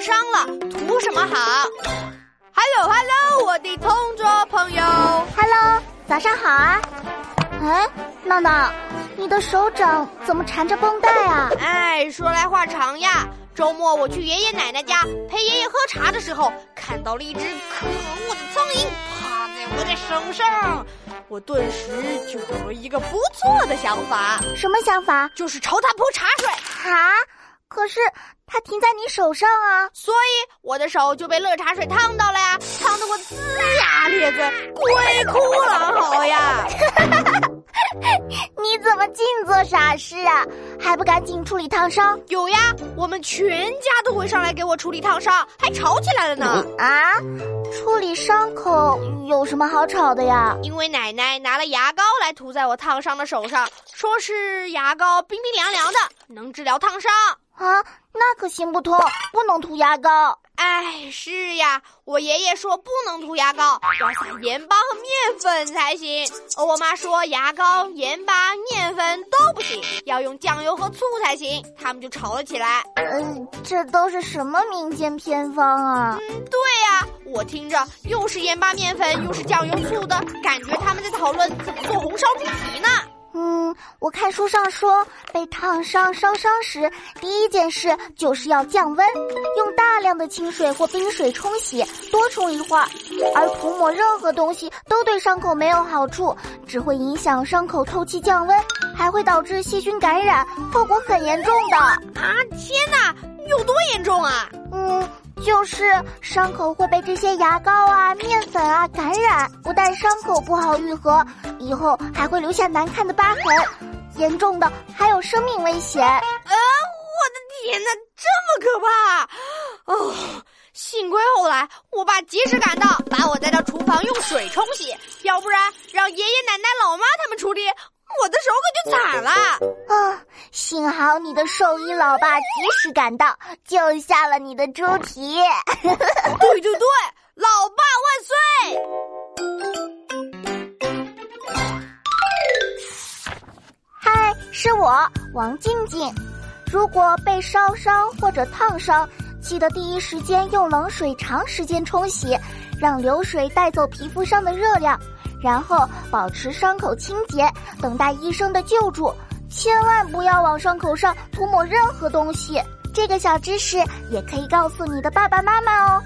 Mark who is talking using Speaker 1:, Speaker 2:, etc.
Speaker 1: 伤了，图什么好？Hello Hello，我的同桌朋友
Speaker 2: ，Hello，早上好啊！哎，闹闹，你的手掌怎么缠着绷带啊？
Speaker 1: 哎，说来话长呀。周末我去爷爷奶奶家陪爷爷喝茶的时候，看到了一只可恶的苍蝇趴在我的手上，我顿时就有了一个不错的想法。
Speaker 2: 什么想法？
Speaker 1: 就是朝它泼茶水。
Speaker 2: 啊！可是它停在你手上啊，
Speaker 1: 所以我的手就被热茶水烫到了呀，烫得我龇牙咧嘴，鬼哭狼嚎呀！
Speaker 2: 你怎么净做傻事啊？还不赶紧处理烫伤？
Speaker 1: 有呀，我们全家都会上来给我处理烫伤，还吵起来了呢。
Speaker 2: 啊，处理伤口有什么好吵的呀？
Speaker 1: 因为奶奶拿了牙膏来涂在我烫伤的手上，说是牙膏冰冰凉凉的，能治疗烫伤。
Speaker 2: 啊，那可行不通，不能涂牙膏。
Speaker 1: 哎，是呀，我爷爷说不能涂牙膏，要撒盐巴和面粉才行。而我妈说牙膏、盐巴、面粉都不行，要用酱油和醋才行。他们就吵了起来。
Speaker 2: 嗯，这都是什么民间偏方啊？
Speaker 1: 嗯，对呀，我听着又是盐巴、面粉，又是酱油、醋的，感觉他们在讨论怎么做红烧猪蹄呢。
Speaker 2: 嗯，我看书上说，被烫伤烧伤时，第一件事就是要降温，用大量的清水或冰水冲洗，多冲一会儿。而涂抹任何东西都对伤口没有好处，只会影响伤口透气降温，还会导致细菌感染，后果很严重的。啊，
Speaker 1: 天哪，有多严重啊？
Speaker 2: 嗯。就是伤口会被这些牙膏啊、面粉啊感染，不但伤口不好愈合，以后还会留下难看的疤痕，严重的还有生命危险。啊！
Speaker 1: 我的天哪，这么可怕！哦，幸亏后来我爸及时赶到，把我带到厨房用水冲洗，要不然让爷爷奶奶、老妈他们处理。我的手可就惨了
Speaker 2: 啊！幸好你的兽医老爸及时赶到，救下了你的猪蹄。
Speaker 1: 对对对，老爸万
Speaker 2: 岁！嗨，是我王静静。如果被烧伤或者烫伤，记得第一时间用冷水长时间冲洗，让流水带走皮肤上的热量。然后保持伤口清洁，等待医生的救助。千万不要往伤口上涂抹任何东西。这个小知识也可以告诉你的爸爸妈妈哦。